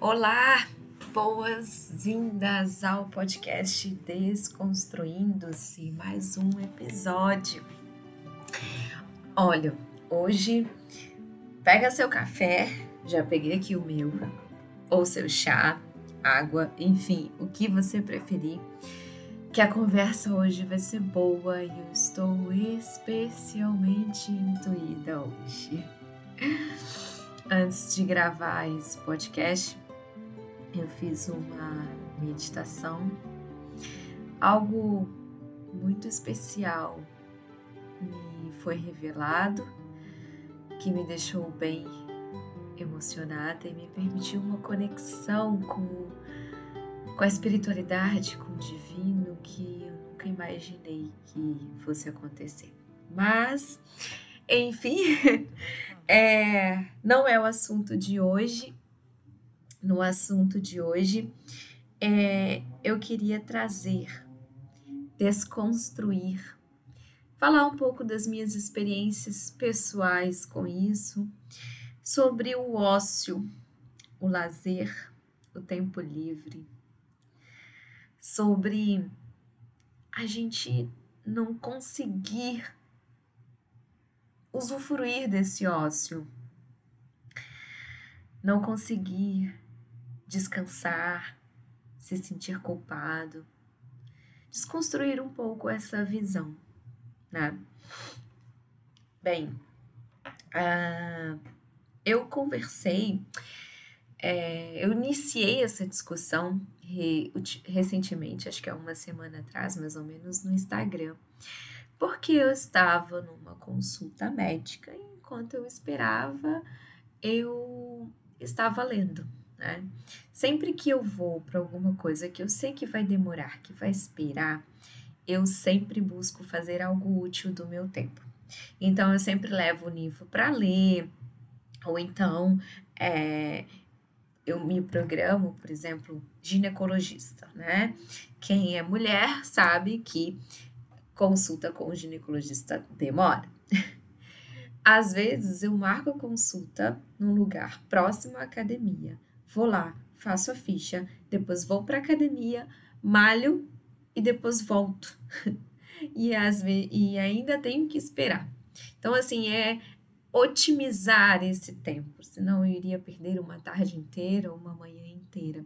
Olá, boas-vindas ao podcast Desconstruindo-se, mais um episódio. Olha, hoje pega seu café, já peguei aqui o meu, ou seu chá, água, enfim, o que você preferir, que a conversa hoje vai ser boa e eu estou especialmente intuída hoje. Antes de gravar esse podcast, eu fiz uma meditação, algo muito especial me foi revelado que me deixou bem emocionada e me permitiu uma conexão com, com a espiritualidade, com o divino que eu nunca imaginei que fosse acontecer. Mas, enfim, é, não é o assunto de hoje no assunto de hoje, é, eu queria trazer, desconstruir, falar um pouco das minhas experiências pessoais com isso, sobre o ócio, o lazer, o tempo livre, sobre a gente não conseguir usufruir desse ócio, não conseguir descansar, se sentir culpado, desconstruir um pouco essa visão, né? Bem, uh, eu conversei, é, eu iniciei essa discussão re, recentemente, acho que é uma semana atrás, mais ou menos, no Instagram, porque eu estava numa consulta médica e enquanto eu esperava, eu estava lendo né? Sempre que eu vou para alguma coisa que eu sei que vai demorar, que vai esperar, eu sempre busco fazer algo útil do meu tempo. Então, eu sempre levo o livro para ler, ou então é, eu me programo, por exemplo, ginecologista, né? Quem é mulher sabe que consulta com o ginecologista demora. Às vezes eu marco consulta num lugar próximo à academia, vou lá, faço a ficha, depois vou para academia, malho e depois volto. e, e ainda tenho que esperar. Então, assim, é otimizar esse tempo, senão eu iria perder uma tarde inteira ou uma manhã inteira.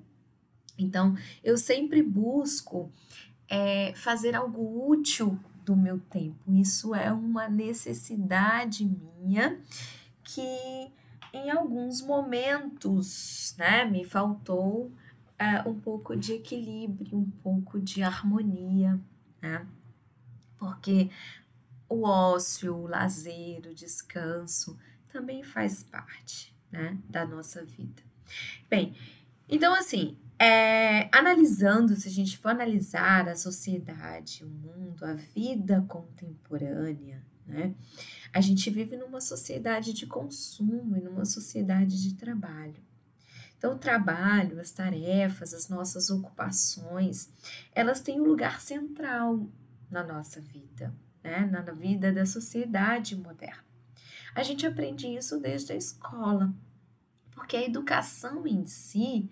Então, eu sempre busco é, fazer algo útil do meu tempo. Isso é uma necessidade minha que em alguns momentos, né, me faltou uh, um pouco de equilíbrio, um pouco de harmonia, né? Porque o ócio, o lazer, o descanso também faz parte, né, da nossa vida. Bem, então assim, é, analisando, se a gente for analisar a sociedade, o mundo, a vida contemporânea, né? A gente vive numa sociedade de consumo e numa sociedade de trabalho. Então, o trabalho, as tarefas, as nossas ocupações, elas têm um lugar central na nossa vida, né? na vida da sociedade moderna. A gente aprende isso desde a escola, porque a educação em si,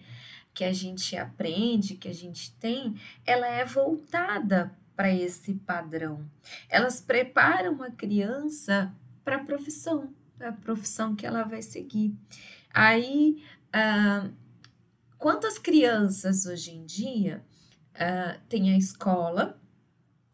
que a gente aprende, que a gente tem, ela é voltada para esse padrão. Elas preparam a criança para a profissão, a profissão que ela vai seguir. Aí, ah, quantas crianças hoje em dia ah, tem a escola,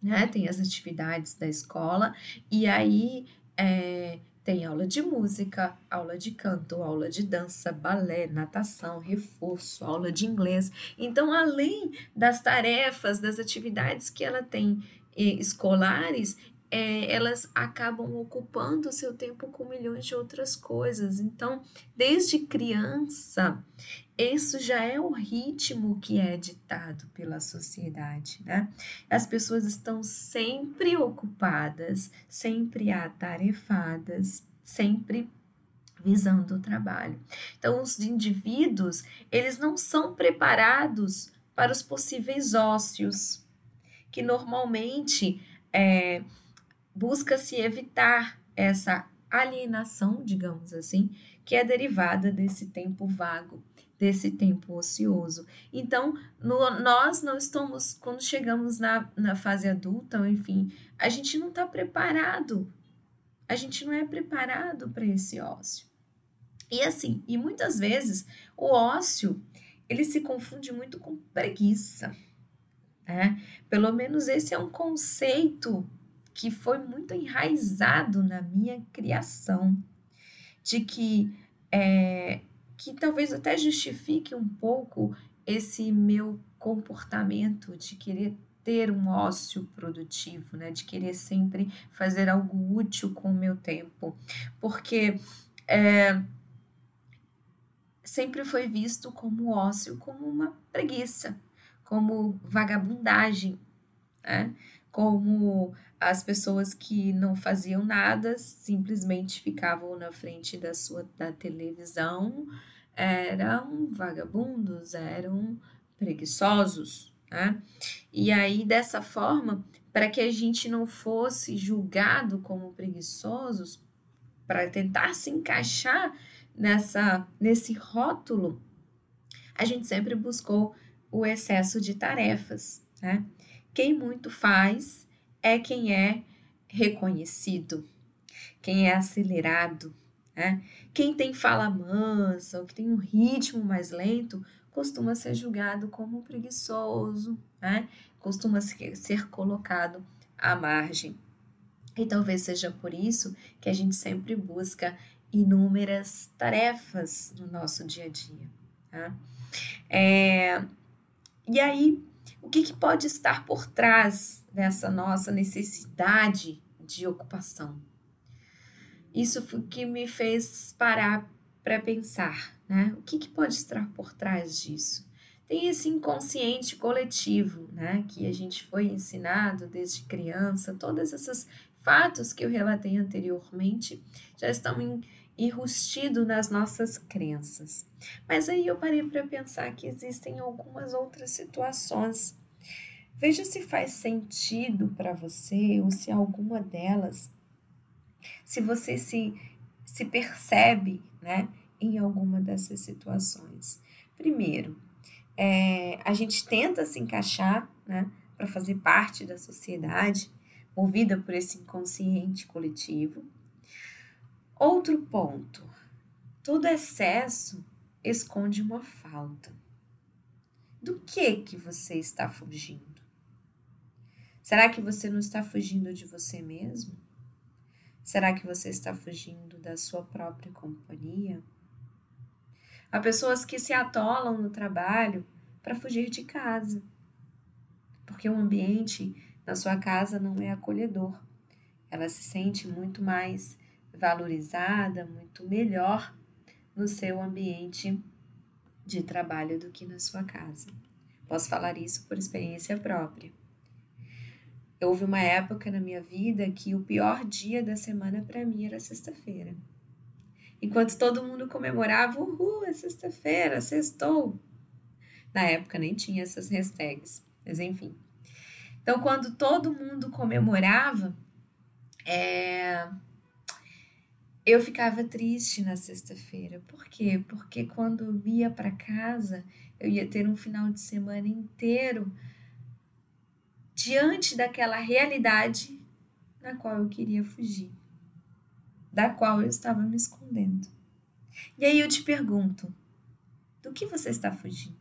né? Tem as atividades da escola, e aí é, tem aula de música, aula de canto, aula de dança, balé, natação, reforço, aula de inglês. Então, além das tarefas, das atividades que ela tem eh, escolares, é, elas acabam ocupando o seu tempo com milhões de outras coisas. Então, desde criança, isso já é o ritmo que é ditado pela sociedade, né? As pessoas estão sempre ocupadas, sempre atarefadas, sempre visando o trabalho. Então, os indivíduos, eles não são preparados para os possíveis ócios, que normalmente é, busca-se evitar essa alienação, digamos assim, que é derivada desse tempo vago, desse tempo ocioso. Então, no, nós não estamos, quando chegamos na, na fase adulta, enfim, a gente não está preparado. A gente não é preparado para esse ócio. E assim, e muitas vezes o ócio ele se confunde muito com preguiça. Né? Pelo menos esse é um conceito que foi muito enraizado na minha criação, de que é, que talvez até justifique um pouco esse meu comportamento de querer ter um ócio produtivo, né? De querer sempre fazer algo útil com o meu tempo, porque é, sempre foi visto como ócio, como uma preguiça, como vagabundagem, né? como as pessoas que não faziam nada simplesmente ficavam na frente da sua da televisão eram vagabundos, eram preguiçosos, né? E aí dessa forma, para que a gente não fosse julgado como preguiçosos, para tentar se encaixar nessa nesse rótulo, a gente sempre buscou o excesso de tarefas, né? Quem muito faz é quem é reconhecido, quem é acelerado, né? Quem tem fala mansa ou que tem um ritmo mais lento costuma ser julgado como preguiçoso, né? Costuma ser colocado à margem. E talvez seja por isso que a gente sempre busca inúmeras tarefas no nosso dia a dia. Tá? É, e aí, o que, que pode estar por trás dessa nossa necessidade de ocupação? Isso foi que me fez parar para pensar, né? O que, que pode estar por trás disso? Tem esse inconsciente coletivo, né? Que a gente foi ensinado desde criança, todos esses fatos que eu relatei anteriormente já estão em, enrustido nas nossas crenças. Mas aí eu parei para pensar que existem algumas outras situações. Veja se faz sentido para você ou se alguma delas, se você se, se percebe né, em alguma dessas situações. Primeiro, é, a gente tenta se encaixar né, para fazer parte da sociedade, movida por esse inconsciente coletivo. Outro ponto: todo excesso esconde uma falta. Do que que você está fugindo? Será que você não está fugindo de você mesmo? Será que você está fugindo da sua própria companhia? Há pessoas que se atolam no trabalho para fugir de casa, porque o ambiente na sua casa não é acolhedor. Ela se sente muito mais valorizada, muito melhor no seu ambiente de trabalho do que na sua casa. Posso falar isso por experiência própria. Houve uma época na minha vida que o pior dia da semana para mim era sexta-feira. Enquanto todo mundo comemorava, uhul, é sexta-feira, sextou. Na época nem tinha essas hashtags, mas enfim. Então, quando todo mundo comemorava, é, eu ficava triste na sexta-feira. Por quê? Porque quando eu ia para casa, eu ia ter um final de semana inteiro diante daquela realidade na qual eu queria fugir, da qual eu estava me escondendo. E aí eu te pergunto: do que você está fugindo?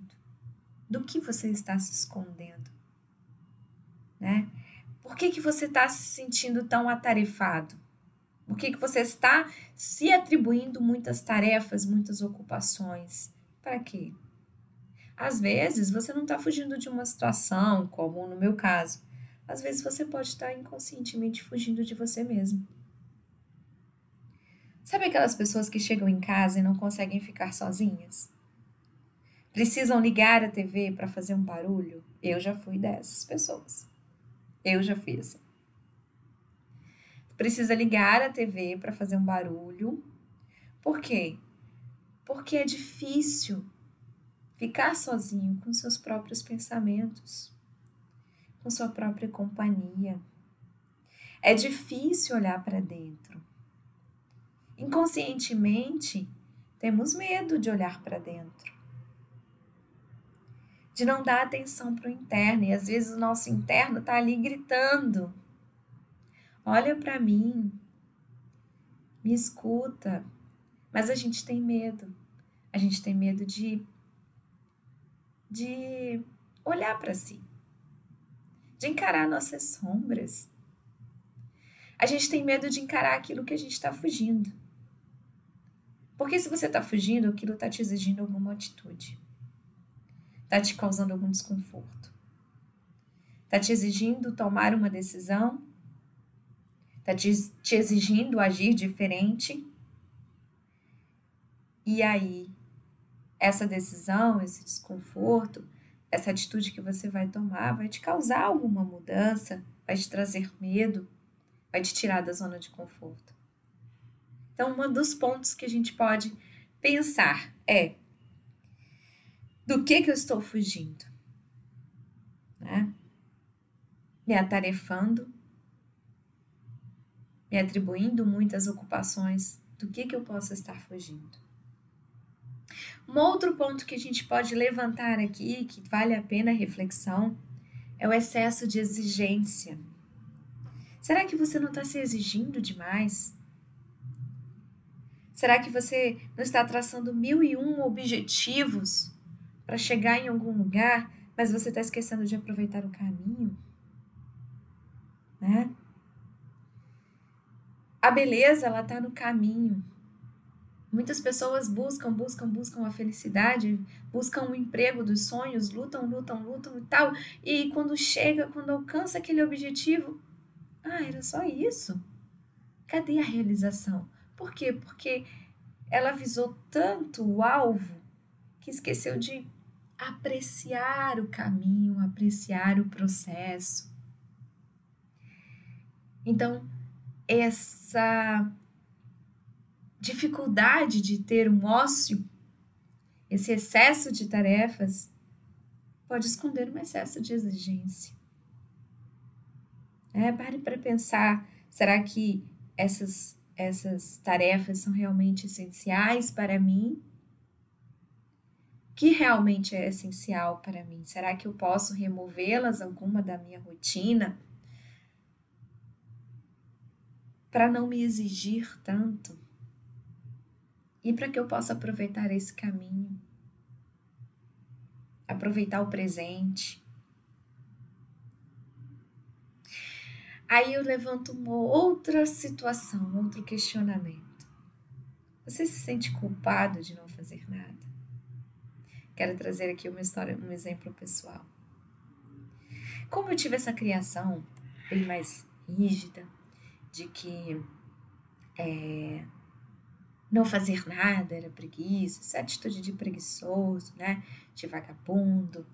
Do que você está se escondendo? Né? Por que, que você está se sentindo tão atarefado? Por que, que você está se atribuindo muitas tarefas, muitas ocupações? Para quê? Às vezes você não está fugindo de uma situação, como no meu caso. Às vezes você pode estar inconscientemente fugindo de você mesmo. Sabe aquelas pessoas que chegam em casa e não conseguem ficar sozinhas? Precisam ligar a TV para fazer um barulho? Eu já fui dessas pessoas. Eu já fui assim precisa ligar a TV para fazer um barulho. Por quê? Porque é difícil ficar sozinho com seus próprios pensamentos, com sua própria companhia. É difícil olhar para dentro. Inconscientemente, temos medo de olhar para dentro. de não dar atenção para o interno. E às vezes o nosso interno está ali gritando: Olha para mim, me escuta. Mas a gente tem medo. A gente tem medo de, de olhar para si, de encarar nossas sombras. A gente tem medo de encarar aquilo que a gente está fugindo. Porque se você está fugindo, aquilo está te exigindo alguma atitude. Está te causando algum desconforto. Está te exigindo tomar uma decisão. Está te, exigindo agir diferente. E aí, essa decisão, esse desconforto, essa atitude que você vai tomar vai te causar alguma mudança, vai te trazer medo, vai te tirar da zona de conforto. Então, um dos pontos que a gente pode pensar é do que, que eu estou fugindo? Né? Me atarefando, me atribuindo muitas ocupações, do que, que eu posso estar fugindo? Um outro ponto que a gente pode levantar aqui, que vale a pena a reflexão, é o excesso de exigência. Será que você não está se exigindo demais? Será que você não está traçando mil e um objetivos para chegar em algum lugar, mas você está esquecendo de aproveitar o caminho? Né? A beleza, ela está no caminho. Muitas pessoas buscam, buscam, buscam a felicidade, buscam o emprego dos sonhos, lutam, lutam, lutam e tal. E quando chega, quando alcança aquele objetivo, ah, era só isso? Cadê a realização? Por quê? Porque ela visou tanto o alvo que esqueceu de apreciar o caminho, apreciar o processo. Então, essa dificuldade de ter um ócio, esse excesso de tarefas, pode esconder um excesso de exigência. É, pare para pensar, será que essas essas tarefas são realmente essenciais para mim? O que realmente é essencial para mim? Será que eu posso removê-las alguma da minha rotina para não me exigir tanto? E para que eu possa aproveitar esse caminho? Aproveitar o presente, Aí eu levanto uma outra situação, outro questionamento. Você se sente culpado de não fazer nada? Quero trazer aqui uma história, um exemplo pessoal. Como eu tive essa criação bem mais rígida, de que é, não fazer nada era preguiça, essa atitude de preguiçoso, né? De vagabundo.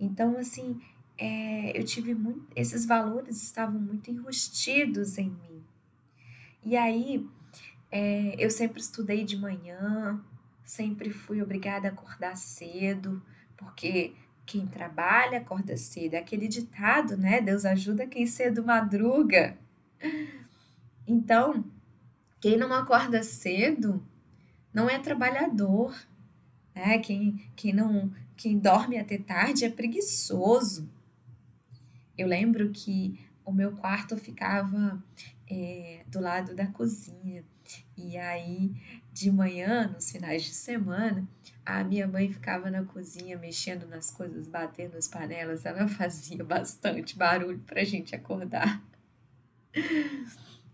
Então, assim, é, eu tive muito, esses valores estavam muito enrustidos em mim. E aí é, eu sempre estudei de manhã, sempre fui obrigada a acordar cedo, porque quem trabalha acorda cedo. É aquele ditado, né? Deus ajuda quem cedo madruga. Então, quem não acorda cedo não é trabalhador, né? Quem, quem não quem dorme até tarde é preguiçoso. Eu lembro que o meu quarto ficava é, do lado da cozinha. E aí, de manhã, nos finais de semana, a minha mãe ficava na cozinha mexendo nas coisas, batendo as panelas. Ela fazia bastante barulho para a gente acordar.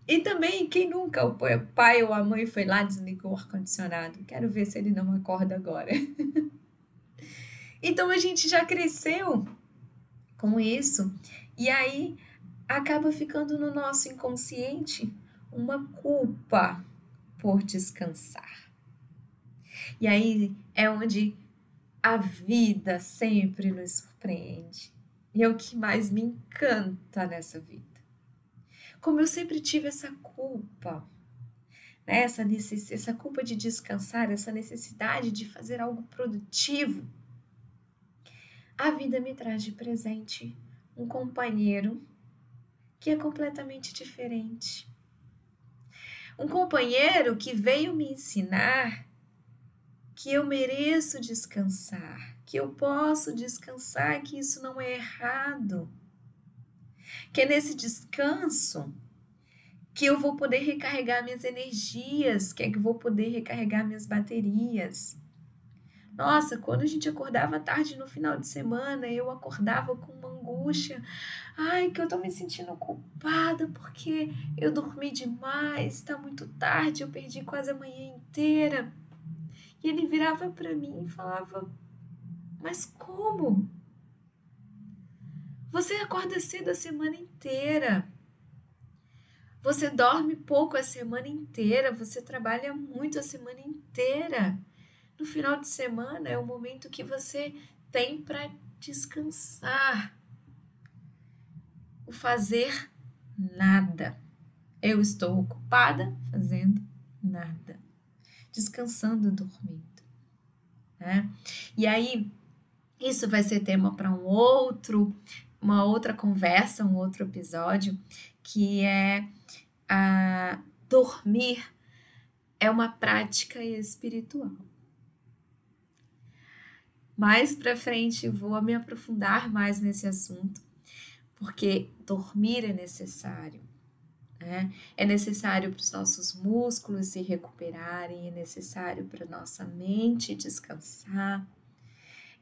E também, quem nunca, o pai ou a mãe foi lá desligou o ar-condicionado? Quero ver se ele não acorda agora. então a gente já cresceu com isso. E aí acaba ficando no nosso inconsciente uma culpa por descansar. E aí é onde a vida sempre nos surpreende. E é o que mais me encanta nessa vida. Como eu sempre tive essa culpa, né? essa, essa culpa de descansar, essa necessidade de fazer algo produtivo a vida me traz de presente um companheiro que é completamente diferente. Um companheiro que veio me ensinar que eu mereço descansar, que eu posso descansar, que isso não é errado. Que é nesse descanso que eu vou poder recarregar minhas energias, que é que eu vou poder recarregar minhas baterias. Nossa, quando a gente acordava tarde no final de semana, eu acordava com uma angústia. Ai, que eu tô me sentindo culpada porque eu dormi demais, tá muito tarde, eu perdi quase a manhã inteira. E ele virava para mim e falava: Mas como? Você acorda cedo a semana inteira. Você dorme pouco a semana inteira, você trabalha muito a semana inteira. No final de semana é o momento que você tem para descansar. O fazer nada. Eu estou ocupada fazendo nada, descansando, dormindo. Né? E aí, isso vai ser tema para um outro, uma outra conversa, um outro episódio, que é a dormir é uma prática espiritual. Mais para frente vou me aprofundar mais nesse assunto, porque dormir é necessário. Né? É necessário para os nossos músculos se recuperarem, é necessário para nossa mente descansar,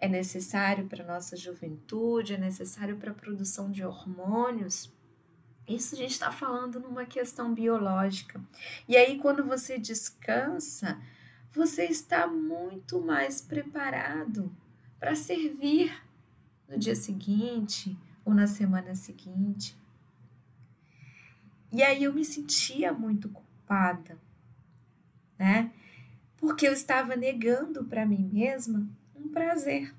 é necessário para nossa juventude, é necessário para a produção de hormônios. Isso a gente está falando numa questão biológica. E aí, quando você descansa, você está muito mais preparado para servir no dia seguinte ou na semana seguinte. E aí eu me sentia muito culpada, né? Porque eu estava negando para mim mesma um prazer.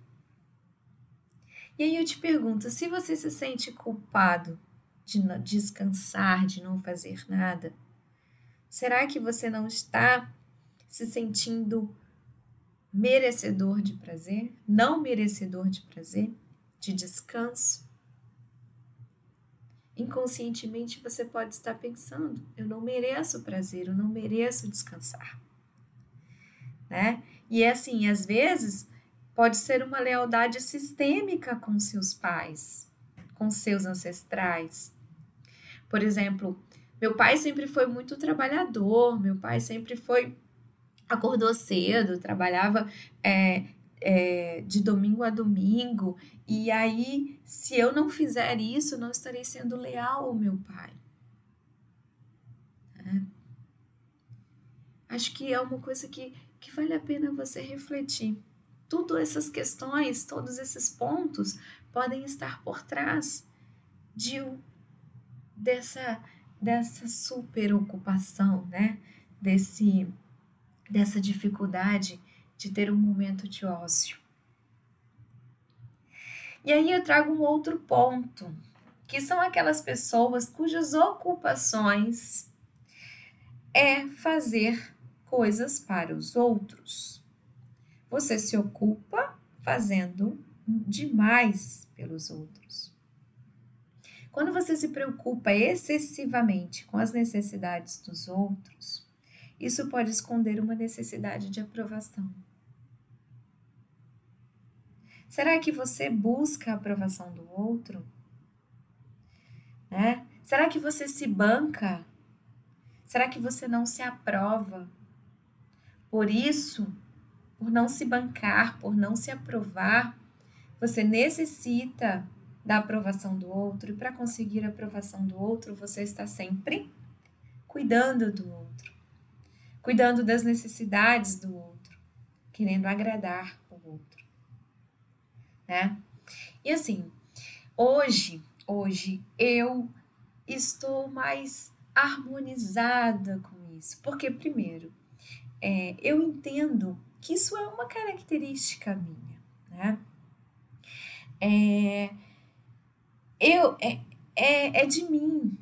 E aí eu te pergunto, se você se sente culpado de descansar, de não fazer nada, será que você não está se sentindo merecedor de prazer, não merecedor de prazer, de descanso. Inconscientemente você pode estar pensando: eu não mereço prazer, eu não mereço descansar. Né? E é assim, às vezes pode ser uma lealdade sistêmica com seus pais, com seus ancestrais. Por exemplo, meu pai sempre foi muito trabalhador, meu pai sempre foi acordou cedo, trabalhava é, é, de domingo a domingo, e aí, se eu não fizer isso, não estarei sendo leal ao meu pai. É. Acho que é uma coisa que, que vale a pena você refletir. Tudo essas questões, todos esses pontos podem estar por trás de dessa dessa super ocupação, né? Desse dessa dificuldade de ter um momento de ócio. E aí eu trago um outro ponto, que são aquelas pessoas cujas ocupações é fazer coisas para os outros. Você se ocupa fazendo demais pelos outros. Quando você se preocupa excessivamente com as necessidades dos outros, isso pode esconder uma necessidade de aprovação. Será que você busca a aprovação do outro? Né? Será que você se banca? Será que você não se aprova? Por isso, por não se bancar, por não se aprovar, você necessita da aprovação do outro, e para conseguir a aprovação do outro, você está sempre cuidando do outro cuidando das necessidades do outro, querendo agradar o outro, né? E assim, hoje, hoje eu estou mais harmonizada com isso, porque primeiro, é, eu entendo que isso é uma característica minha, né? É, eu, é, é, é de mim,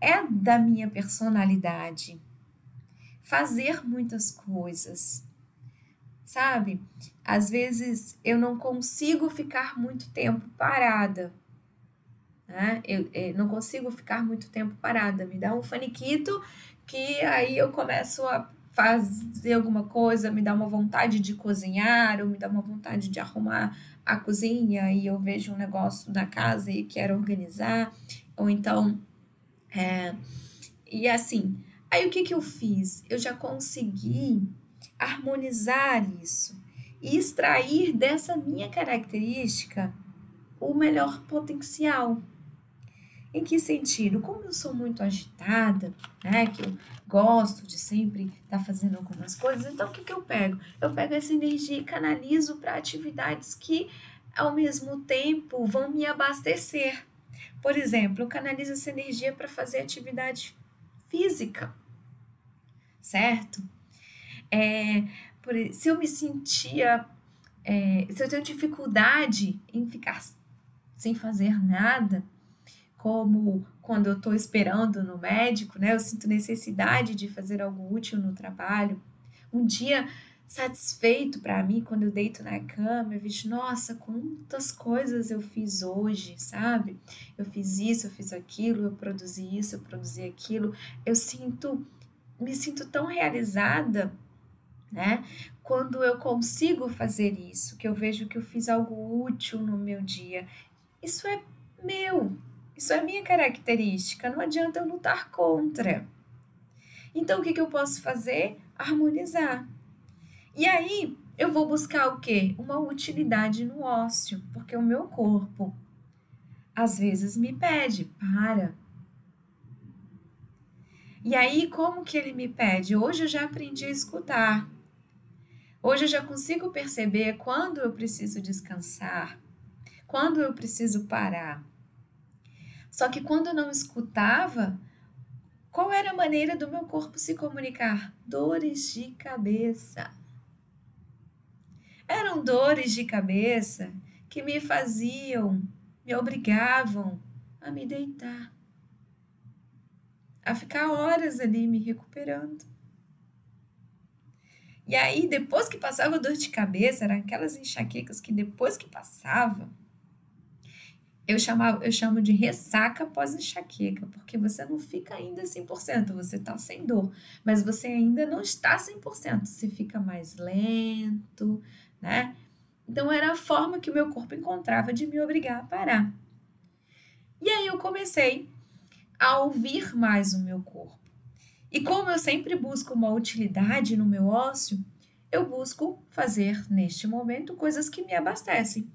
é da minha personalidade fazer muitas coisas. Sabe? Às vezes eu não consigo ficar muito tempo parada. Né? Eu, eu, não consigo ficar muito tempo parada. Me dá um faniquito que aí eu começo a fazer alguma coisa, me dá uma vontade de cozinhar, ou me dá uma vontade de arrumar a cozinha e eu vejo um negócio na casa e quero organizar, ou então. É, e assim, aí o que, que eu fiz? Eu já consegui harmonizar isso e extrair dessa minha característica o melhor potencial. Em que sentido? Como eu sou muito agitada, né, que eu gosto de sempre estar tá fazendo algumas coisas, então o que, que eu pego? Eu pego essa energia e canalizo para atividades que, ao mesmo tempo, vão me abastecer. Por exemplo, eu canalizo essa energia para fazer atividade física, certo? É, por, se eu me sentia, é, se eu tenho dificuldade em ficar sem fazer nada, como quando eu estou esperando no médico, né? Eu sinto necessidade de fazer algo útil no trabalho. Um dia satisfeito para mim quando eu deito na cama, eu vejo, nossa, quantas coisas eu fiz hoje, sabe? Eu fiz isso, eu fiz aquilo, eu produzi isso, eu produzi aquilo. Eu sinto, me sinto tão realizada, né? Quando eu consigo fazer isso, que eu vejo que eu fiz algo útil no meu dia. Isso é meu, isso é minha característica, não adianta eu lutar contra. Então, o que, que eu posso fazer? Harmonizar. E aí, eu vou buscar o quê? Uma utilidade no ócio, porque o meu corpo às vezes me pede, para. E aí, como que ele me pede? Hoje eu já aprendi a escutar. Hoje eu já consigo perceber quando eu preciso descansar, quando eu preciso parar. Só que quando eu não escutava, qual era a maneira do meu corpo se comunicar? Dores de cabeça. Eram dores de cabeça que me faziam, me obrigavam a me deitar, a ficar horas ali me recuperando. E aí, depois que passava a dor de cabeça, eram aquelas enxaquecas que depois que passava, eu, chamava, eu chamo de ressaca pós-enxaqueca, porque você não fica ainda 100%, você está sem dor, mas você ainda não está 100%, você fica mais lento, né? Então era a forma que o meu corpo encontrava de me obrigar a parar. E aí eu comecei a ouvir mais o meu corpo. E como eu sempre busco uma utilidade no meu ócio, eu busco fazer neste momento coisas que me abastecem,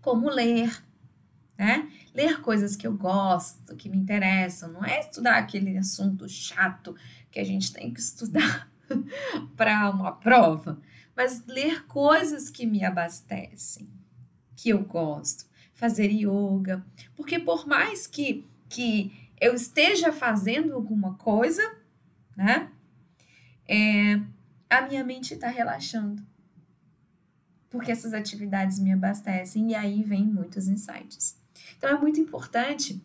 como ler, né? Ler coisas que eu gosto, que me interessam, não é estudar aquele assunto chato que a gente tem que estudar para uma prova, mas ler coisas que me abastecem, que eu gosto, fazer yoga, porque por mais que que eu esteja fazendo alguma coisa, né? É, a minha mente está relaxando. Porque essas atividades me abastecem e aí vem muitos insights. Então é muito importante.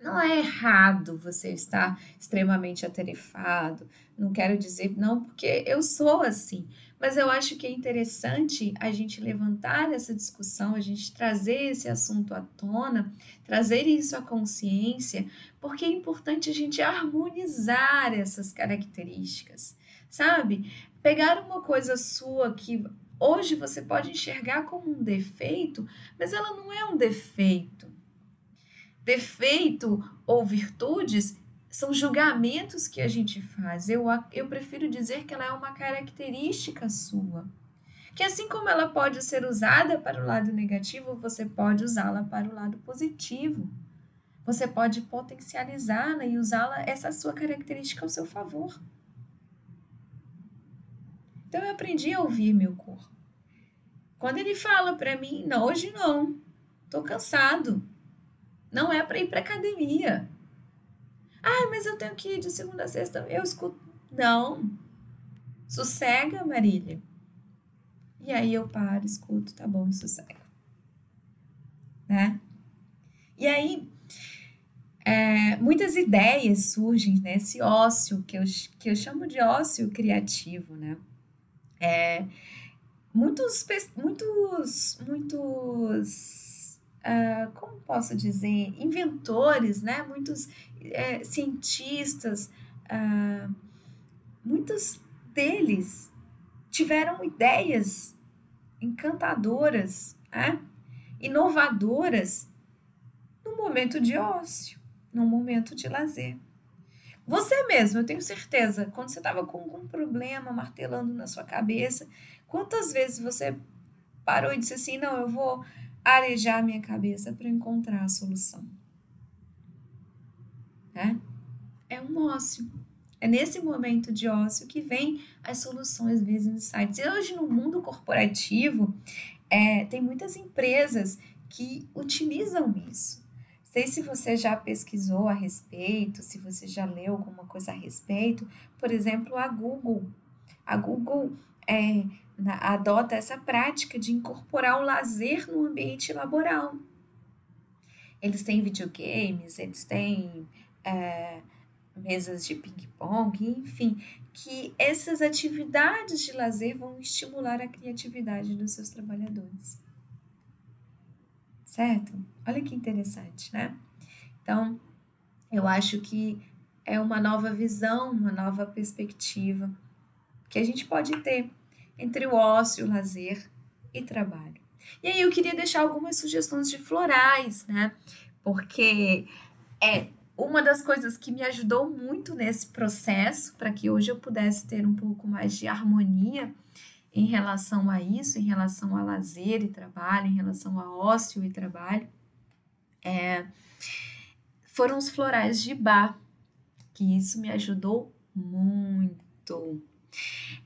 Não é errado você estar extremamente atarefado. Não quero dizer não, porque eu sou assim. Mas eu acho que é interessante a gente levantar essa discussão, a gente trazer esse assunto à tona, trazer isso à consciência, porque é importante a gente harmonizar essas características, sabe? Pegar uma coisa sua que hoje você pode enxergar como um defeito, mas ela não é um defeito. Defeito ou virtudes são julgamentos que a gente faz. Eu, eu prefiro dizer que ela é uma característica sua. Que assim como ela pode ser usada para o lado negativo, você pode usá-la para o lado positivo. Você pode potencializá-la e usá-la, essa sua característica ao seu favor. Então eu aprendi a ouvir meu corpo. Quando ele fala para mim, não, hoje não, tô cansado. Não é para ir para academia. Ah, mas eu tenho que ir de segunda a sexta. Eu escuto. Não. Sossega, Marília. E aí eu paro, escuto, tá bom, sossega. Né? E aí, é, muitas ideias surgem nesse né? ócio, que eu, que eu chamo de ócio criativo, né? É, muitos, muitos, muitos, uh, como posso dizer, inventores, né? Muitos é, cientistas, uh, muitos deles tiveram ideias encantadoras, né? inovadoras no momento de ócio, no momento de lazer. Você mesmo, eu tenho certeza, quando você estava com algum problema martelando na sua cabeça, quantas vezes você parou e disse assim: não, eu vou arejar a minha cabeça para encontrar a solução? É, é um ócio. É nesse momento de ócio que vem as soluções, vezes insights. E hoje, no mundo corporativo, é, tem muitas empresas que utilizam isso. Sei se você já pesquisou a respeito, se você já leu alguma coisa a respeito. Por exemplo, a Google. A Google é, adota essa prática de incorporar o lazer no ambiente laboral. Eles têm videogames, eles têm é, mesas de ping-pong, enfim, que essas atividades de lazer vão estimular a criatividade dos seus trabalhadores. Certo? Olha que interessante, né? Então, eu acho que é uma nova visão, uma nova perspectiva que a gente pode ter entre o ócio, o lazer e trabalho. E aí eu queria deixar algumas sugestões de florais, né? Porque é uma das coisas que me ajudou muito nesse processo, para que hoje eu pudesse ter um pouco mais de harmonia em relação a isso, em relação a lazer e trabalho, em relação a ócio e trabalho, é, foram os florais de bar, que isso me ajudou muito.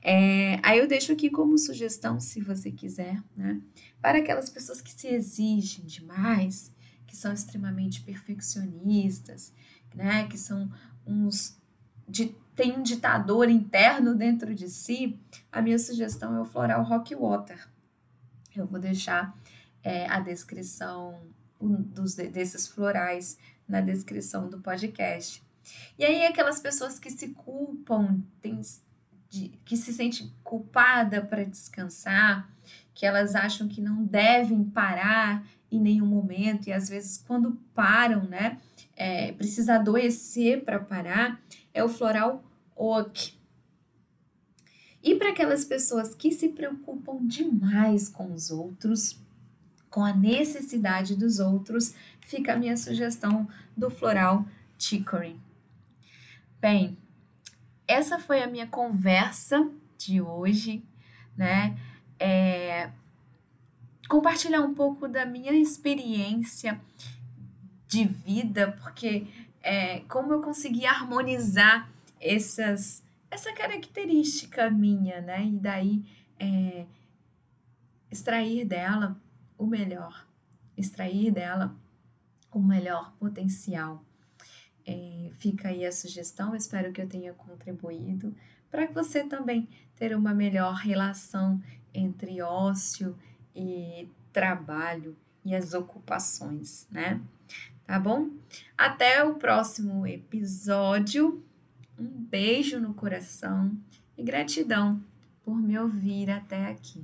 É, aí eu deixo aqui como sugestão, se você quiser, né? Para aquelas pessoas que se exigem demais, que são extremamente perfeccionistas, né? Que são uns de tem um ditador interno dentro de si. A minha sugestão é o floral rock water. Eu vou deixar é, a descrição dos desses florais na descrição do podcast. E aí aquelas pessoas que se culpam, de, que se sentem culpada para descansar, que elas acham que não devem parar em nenhum momento, e às vezes quando param, né, é, precisa adoecer para parar, é o floral oak. E para aquelas pessoas que se preocupam demais com os outros, com a necessidade dos outros, fica a minha sugestão do floral chicory. Bem, essa foi a minha conversa de hoje, né? É, compartilhar um pouco da minha experiência de vida, porque é, como eu consegui harmonizar essas, essa característica minha, né? E daí é, extrair dela o melhor, extrair dela o melhor potencial. É, fica aí a sugestão, espero que eu tenha contribuído para que você também ter uma melhor relação entre ócio e trabalho e as ocupações, né? Tá bom? Até o próximo episódio. Um beijo no coração e gratidão por me ouvir até aqui.